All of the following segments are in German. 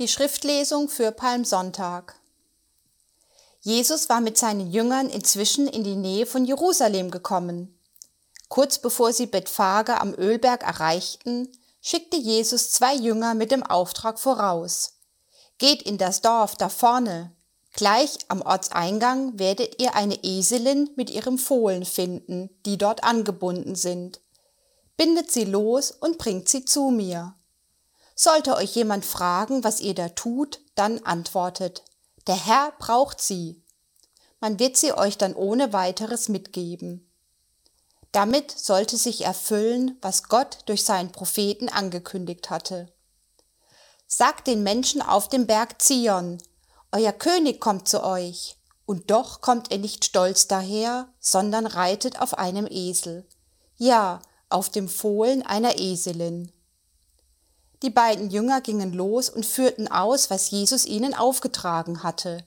Die Schriftlesung für Palmsonntag. Jesus war mit seinen Jüngern inzwischen in die Nähe von Jerusalem gekommen. Kurz bevor sie Bethphage am Ölberg erreichten, schickte Jesus zwei Jünger mit dem Auftrag voraus. Geht in das Dorf da vorne. Gleich am Ortseingang werdet ihr eine Eselin mit ihrem Fohlen finden, die dort angebunden sind. Bindet sie los und bringt sie zu mir. Sollte euch jemand fragen, was ihr da tut, dann antwortet, der Herr braucht sie. Man wird sie euch dann ohne weiteres mitgeben. Damit sollte sich erfüllen, was Gott durch seinen Propheten angekündigt hatte. Sagt den Menschen auf dem Berg Zion, euer König kommt zu euch, und doch kommt er nicht stolz daher, sondern reitet auf einem Esel, ja, auf dem Fohlen einer Eselin. Die beiden Jünger gingen los und führten aus, was Jesus ihnen aufgetragen hatte.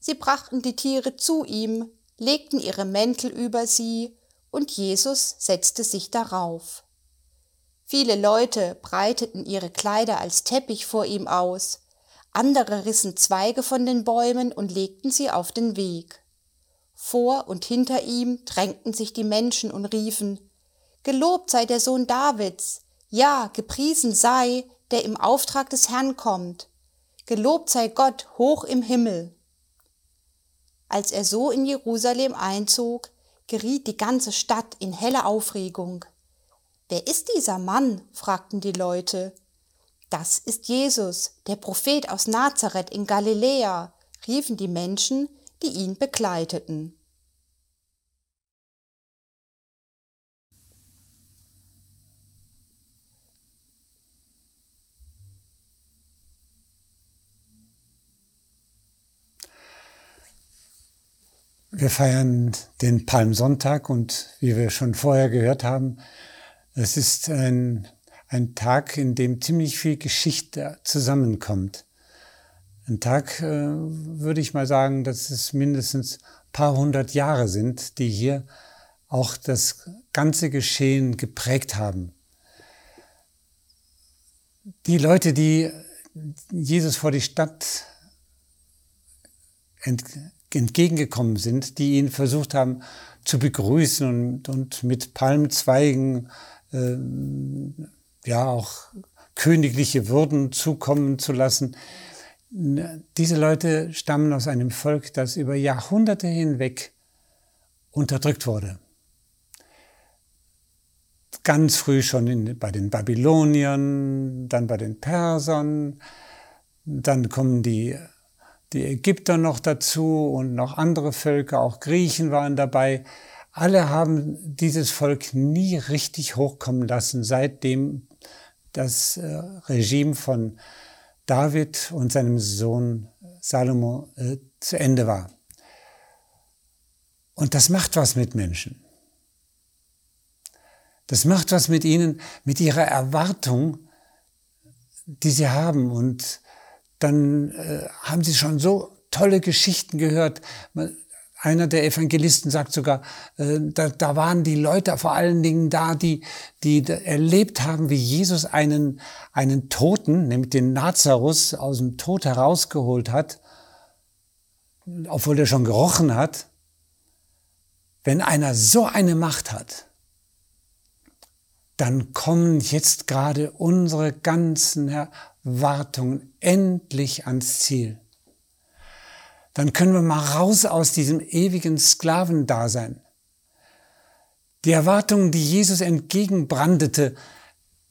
Sie brachten die Tiere zu ihm, legten ihre Mäntel über sie, und Jesus setzte sich darauf. Viele Leute breiteten ihre Kleider als Teppich vor ihm aus, andere rissen Zweige von den Bäumen und legten sie auf den Weg. Vor und hinter ihm drängten sich die Menschen und riefen Gelobt sei der Sohn Davids, ja, gepriesen sei, der im Auftrag des Herrn kommt. Gelobt sei Gott hoch im Himmel. Als er so in Jerusalem einzog, geriet die ganze Stadt in helle Aufregung. Wer ist dieser Mann? fragten die Leute. Das ist Jesus, der Prophet aus Nazareth in Galiläa, riefen die Menschen, die ihn begleiteten. Wir feiern den Palmsonntag und wie wir schon vorher gehört haben, es ist ein, ein Tag, in dem ziemlich viel Geschichte zusammenkommt. Ein Tag, äh, würde ich mal sagen, dass es mindestens paar hundert Jahre sind, die hier auch das ganze Geschehen geprägt haben. Die Leute, die Jesus vor die Stadt entgegengekommen sind, die ihn versucht haben zu begrüßen und, und mit Palmzweigen äh, ja auch königliche Würden zukommen zu lassen. Diese Leute stammen aus einem Volk, das über Jahrhunderte hinweg unterdrückt wurde. Ganz früh schon in, bei den Babyloniern, dann bei den Persern, dann kommen die die Ägypter noch dazu und noch andere Völker, auch Griechen waren dabei. Alle haben dieses Volk nie richtig hochkommen lassen, seitdem das äh, Regime von David und seinem Sohn Salomo äh, zu Ende war. Und das macht was mit Menschen. Das macht was mit ihnen, mit ihrer Erwartung, die sie haben und dann äh, haben sie schon so tolle Geschichten gehört. Einer der Evangelisten sagt sogar, äh, da, da waren die Leute vor allen Dingen da, die, die erlebt haben, wie Jesus einen, einen Toten, nämlich den Nazarus, aus dem Tod herausgeholt hat, obwohl er schon gerochen hat. Wenn einer so eine Macht hat, dann kommen jetzt gerade unsere ganzen Wartungen endlich ans Ziel. Dann können wir mal raus aus diesem ewigen Sklavendasein. Die Erwartung, die Jesus entgegenbrandete,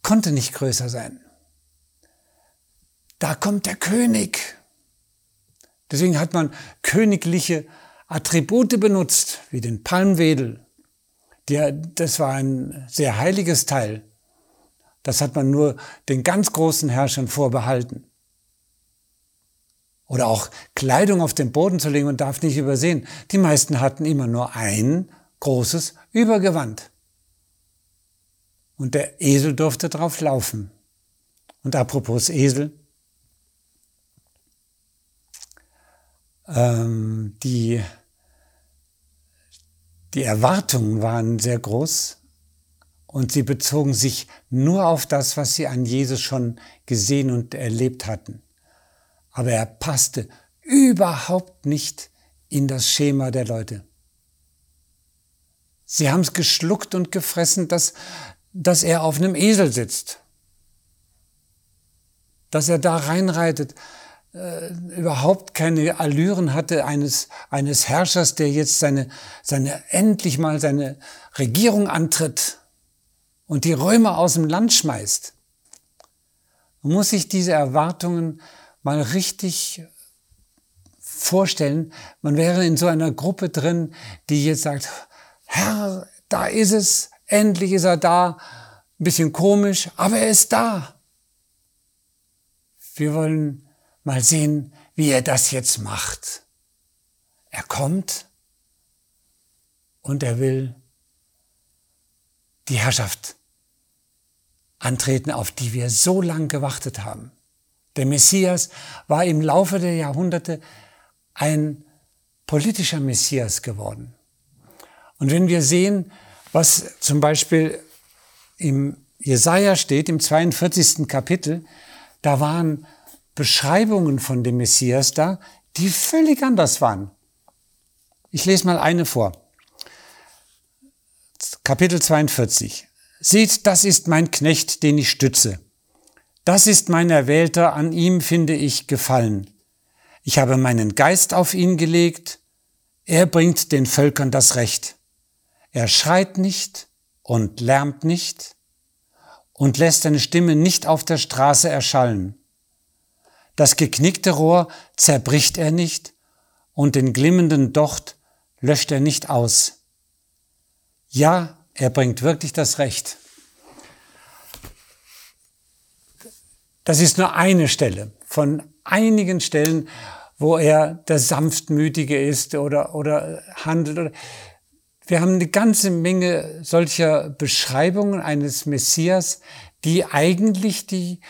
konnte nicht größer sein. Da kommt der König. Deswegen hat man königliche Attribute benutzt, wie den Palmwedel. Der, das war ein sehr heiliges Teil. Das hat man nur den ganz großen Herrschern vorbehalten. Oder auch Kleidung auf den Boden zu legen und darf nicht übersehen. Die meisten hatten immer nur ein großes Übergewand. Und der Esel durfte drauf laufen. Und apropos Esel, ähm, die, die Erwartungen waren sehr groß und sie bezogen sich nur auf das, was sie an Jesus schon gesehen und erlebt hatten. aber er passte überhaupt nicht in das Schema der Leute. Sie haben es geschluckt und gefressen, dass, dass er auf einem Esel sitzt, dass er da reinreitet, äh, überhaupt keine Allüren hatte eines, eines Herrschers, der jetzt seine, seine, endlich mal seine Regierung antritt und die Römer aus dem Land schmeißt. Muss sich diese Erwartungen mal richtig vorstellen. Man wäre in so einer Gruppe drin, die jetzt sagt, Herr, da ist es, endlich ist er da, ein bisschen komisch, aber er ist da. Wir wollen mal sehen, wie er das jetzt macht. Er kommt und er will die Herrschaft antreten, auf die wir so lange gewartet haben. Der Messias war im Laufe der Jahrhunderte ein politischer Messias geworden. Und wenn wir sehen, was zum Beispiel im Jesaja steht, im 42. Kapitel, da waren Beschreibungen von dem Messias da, die völlig anders waren. Ich lese mal eine vor. Kapitel 42. Seht, das ist mein Knecht, den ich stütze. Das ist mein Erwählter, an ihm finde ich Gefallen. Ich habe meinen Geist auf ihn gelegt, er bringt den Völkern das Recht. Er schreit nicht und lärmt nicht und lässt seine Stimme nicht auf der Straße erschallen. Das geknickte Rohr zerbricht er nicht und den glimmenden Docht löscht er nicht aus. Ja, er bringt wirklich das Recht. Das ist nur eine Stelle von einigen Stellen, wo er der Sanftmütige ist oder, oder handelt. Wir haben eine ganze Menge solcher Beschreibungen eines Messias, die eigentlich die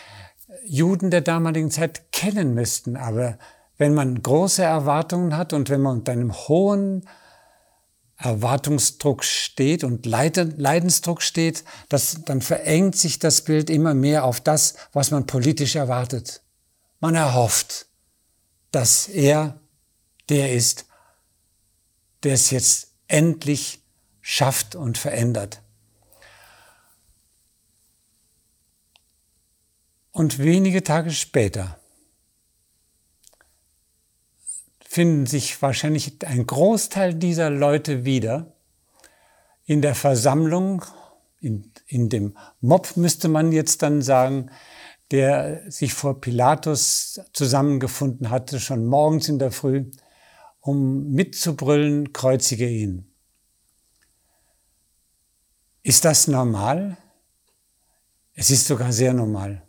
Juden der damaligen Zeit kennen müssten. Aber wenn man große Erwartungen hat und wenn man unter einem hohen Erwartungsdruck steht und Leidensdruck steht, das, dann verengt sich das Bild immer mehr auf das, was man politisch erwartet. Man erhofft, dass er der ist, der es jetzt endlich schafft und verändert. Und wenige Tage später finden sich wahrscheinlich ein Großteil dieser Leute wieder in der Versammlung, in, in dem Mob müsste man jetzt dann sagen, der sich vor Pilatus zusammengefunden hatte, schon morgens in der Früh, um mitzubrüllen, kreuzige ihn. Ist das normal? Es ist sogar sehr normal.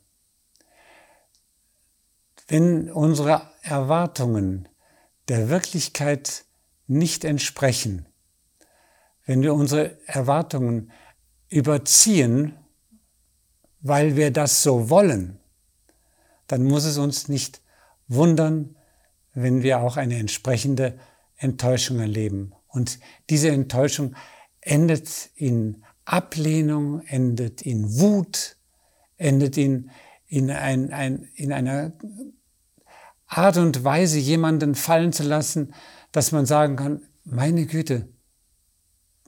Wenn unsere Erwartungen der Wirklichkeit nicht entsprechen, wenn wir unsere Erwartungen überziehen, weil wir das so wollen, dann muss es uns nicht wundern, wenn wir auch eine entsprechende Enttäuschung erleben. Und diese Enttäuschung endet in Ablehnung, endet in Wut, endet in, in, ein, ein, in einer Art und Weise jemanden fallen zu lassen, dass man sagen kann, meine Güte,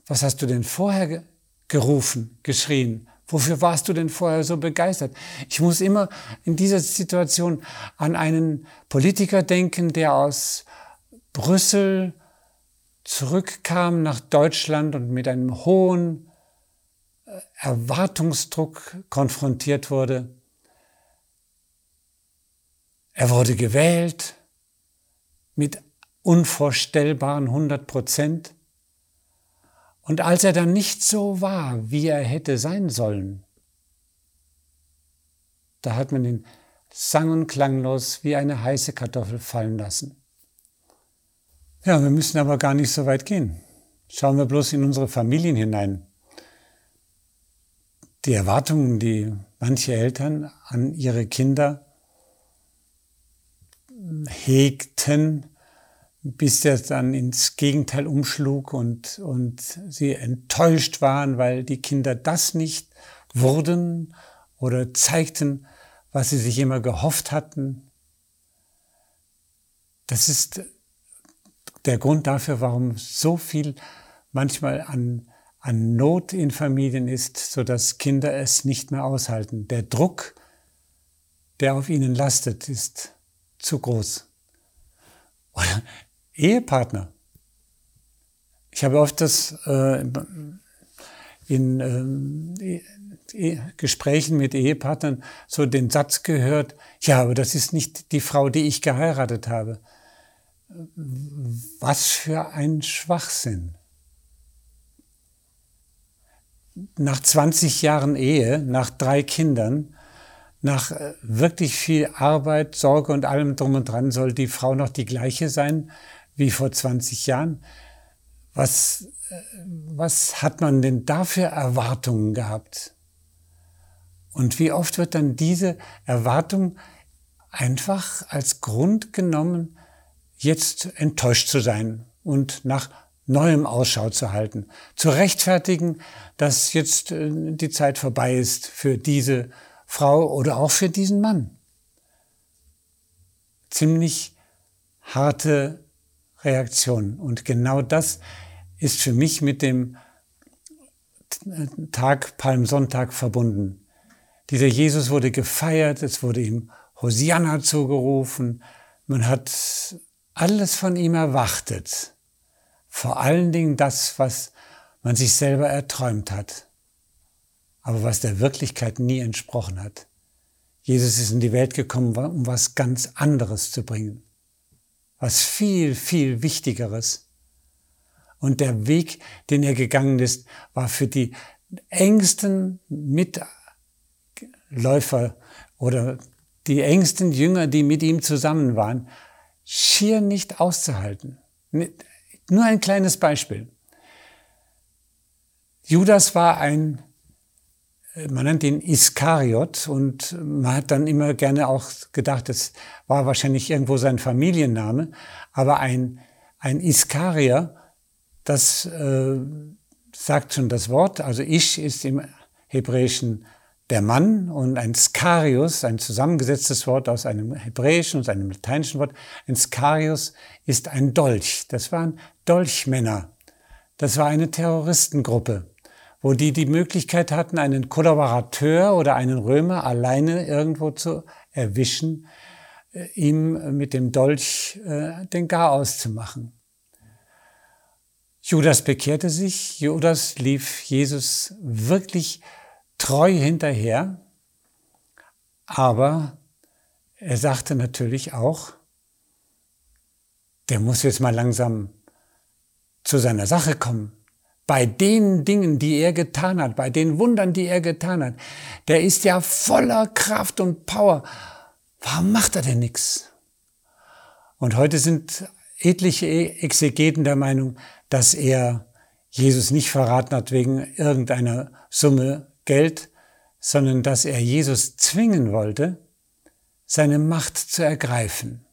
was hast du denn vorher gerufen, geschrien? Wofür warst du denn vorher so begeistert? Ich muss immer in dieser Situation an einen Politiker denken, der aus Brüssel zurückkam nach Deutschland und mit einem hohen äh, Erwartungsdruck konfrontiert wurde. Er wurde gewählt mit unvorstellbaren 100 Prozent. Und als er dann nicht so war, wie er hätte sein sollen, da hat man ihn sang- und klanglos wie eine heiße Kartoffel fallen lassen. Ja, wir müssen aber gar nicht so weit gehen. Schauen wir bloß in unsere Familien hinein. Die Erwartungen, die manche Eltern an ihre Kinder hegten, bis der dann ins Gegenteil umschlug und, und sie enttäuscht waren, weil die Kinder das nicht wurden oder zeigten, was sie sich immer gehofft hatten. Das ist der Grund dafür, warum so viel manchmal an, an Not in Familien ist, so dass Kinder es nicht mehr aushalten. Der Druck, der auf ihnen lastet, ist zu groß. Oder Ehepartner. Ich habe oft das äh, in äh, Gesprächen mit Ehepartnern so den Satz gehört, ja, aber das ist nicht die Frau, die ich geheiratet habe. Was für ein Schwachsinn. Nach 20 Jahren Ehe, nach drei Kindern, nach äh, wirklich viel Arbeit, Sorge und allem drum und dran soll die Frau noch die gleiche sein wie vor 20 Jahren. Was, äh, was hat man denn da für Erwartungen gehabt? Und wie oft wird dann diese Erwartung einfach als Grund genommen, jetzt enttäuscht zu sein und nach neuem Ausschau zu halten, zu rechtfertigen, dass jetzt äh, die Zeit vorbei ist für diese Frau oder auch für diesen Mann. Ziemlich harte Reaktion. Und genau das ist für mich mit dem Tag Palmsonntag verbunden. Dieser Jesus wurde gefeiert, es wurde ihm Hosianna zugerufen, man hat alles von ihm erwartet. Vor allen Dingen das, was man sich selber erträumt hat, aber was der Wirklichkeit nie entsprochen hat. Jesus ist in die Welt gekommen, um was ganz anderes zu bringen, was viel, viel Wichtigeres. Und der Weg, den er gegangen ist, war für die engsten Mitläufer oder die engsten Jünger, die mit ihm zusammen waren, schier nicht auszuhalten. Nur ein kleines Beispiel. Judas war ein, man nennt ihn Iskariot und man hat dann immer gerne auch gedacht, es war wahrscheinlich irgendwo sein Familienname, aber ein, ein Iskarier, das äh, sagt schon das Wort, also Ich ist im Hebräischen der Mann und ein Skarius, ein zusammengesetztes Wort aus einem hebräischen und einem lateinischen Wort. Ein Skarius ist ein Dolch. Das waren Dolchmänner. Das war eine Terroristengruppe, wo die die Möglichkeit hatten, einen Kollaborateur oder einen Römer alleine irgendwo zu erwischen, äh, ihm mit dem Dolch äh, den Garaus zu machen. Judas bekehrte sich, Judas lief Jesus wirklich treu hinterher, aber er sagte natürlich auch, der muss jetzt mal langsam zu seiner Sache kommen. Bei den Dingen, die er getan hat, bei den Wundern, die er getan hat, der ist ja voller Kraft und Power. Warum macht er denn nichts? Und heute sind etliche Exegeten der Meinung, dass er Jesus nicht verraten hat wegen irgendeiner Summe Geld, sondern dass er Jesus zwingen wollte, seine Macht zu ergreifen.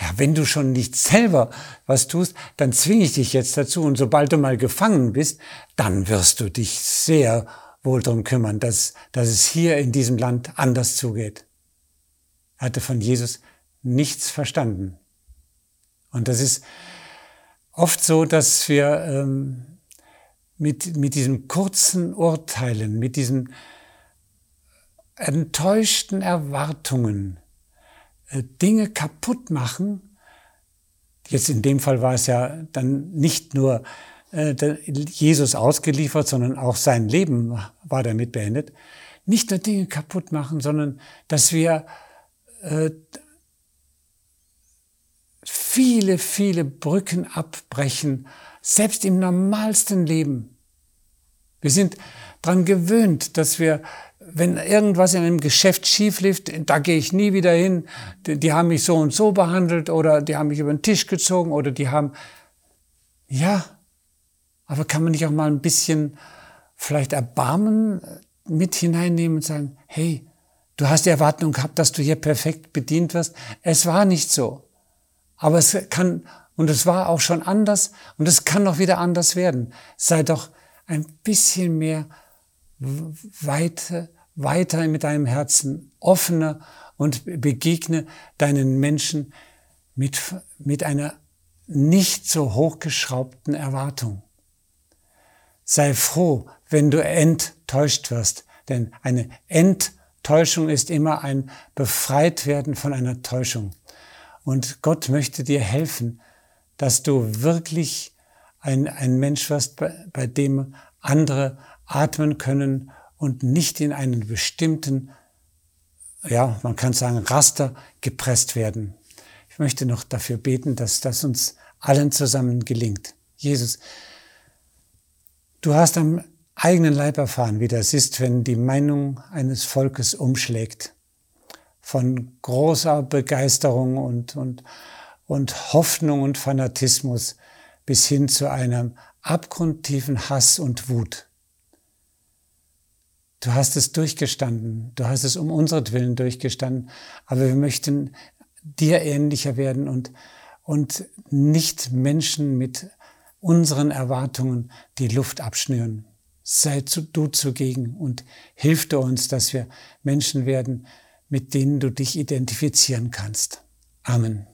Ja, wenn du schon nicht selber was tust, dann zwinge ich dich jetzt dazu und sobald du mal gefangen bist, dann wirst du dich sehr wohl darum kümmern, dass, dass es hier in diesem Land anders zugeht. Er hatte von Jesus nichts verstanden. Und das ist oft so, dass wir ähm, mit, mit diesen kurzen Urteilen, mit diesen enttäuschten Erwartungen Dinge kaputt machen. Jetzt in dem Fall war es ja dann nicht nur äh, Jesus ausgeliefert, sondern auch sein Leben war damit beendet. Nicht nur Dinge kaputt machen, sondern dass wir äh, viele, viele Brücken abbrechen selbst im normalsten Leben. Wir sind dran gewöhnt, dass wir, wenn irgendwas in einem Geschäft schief lief, da gehe ich nie wieder hin. Die, die haben mich so und so behandelt oder die haben mich über den Tisch gezogen oder die haben, ja, aber kann man nicht auch mal ein bisschen vielleicht Erbarmen mit hineinnehmen und sagen, hey, du hast die Erwartung gehabt, dass du hier perfekt bedient wirst. Es war nicht so. Aber es kann und es war auch schon anders und es kann noch wieder anders werden. Sei doch ein bisschen mehr weiter, weiter mit deinem Herzen offener und begegne deinen Menschen mit, mit einer nicht so hochgeschraubten Erwartung. Sei froh, wenn du enttäuscht wirst, denn eine Enttäuschung ist immer ein Befreitwerden von einer Täuschung. Und Gott möchte dir helfen, dass du wirklich ein, ein Mensch wirst, bei, bei dem andere atmen können und nicht in einen bestimmten, ja, man kann sagen, Raster gepresst werden. Ich möchte noch dafür beten, dass das uns allen zusammen gelingt. Jesus, du hast am eigenen Leib erfahren, wie das ist, wenn die Meinung eines Volkes umschlägt. Von großer Begeisterung und, und, und Hoffnung und Fanatismus bis hin zu einem abgrundtiefen Hass und Wut. Du hast es durchgestanden, du hast es um unseretwillen durchgestanden, aber wir möchten dir ähnlicher werden und, und nicht Menschen mit unseren Erwartungen die Luft abschnüren. Sei du zugegen und hilf du uns, dass wir Menschen werden, mit denen du dich identifizieren kannst. Amen.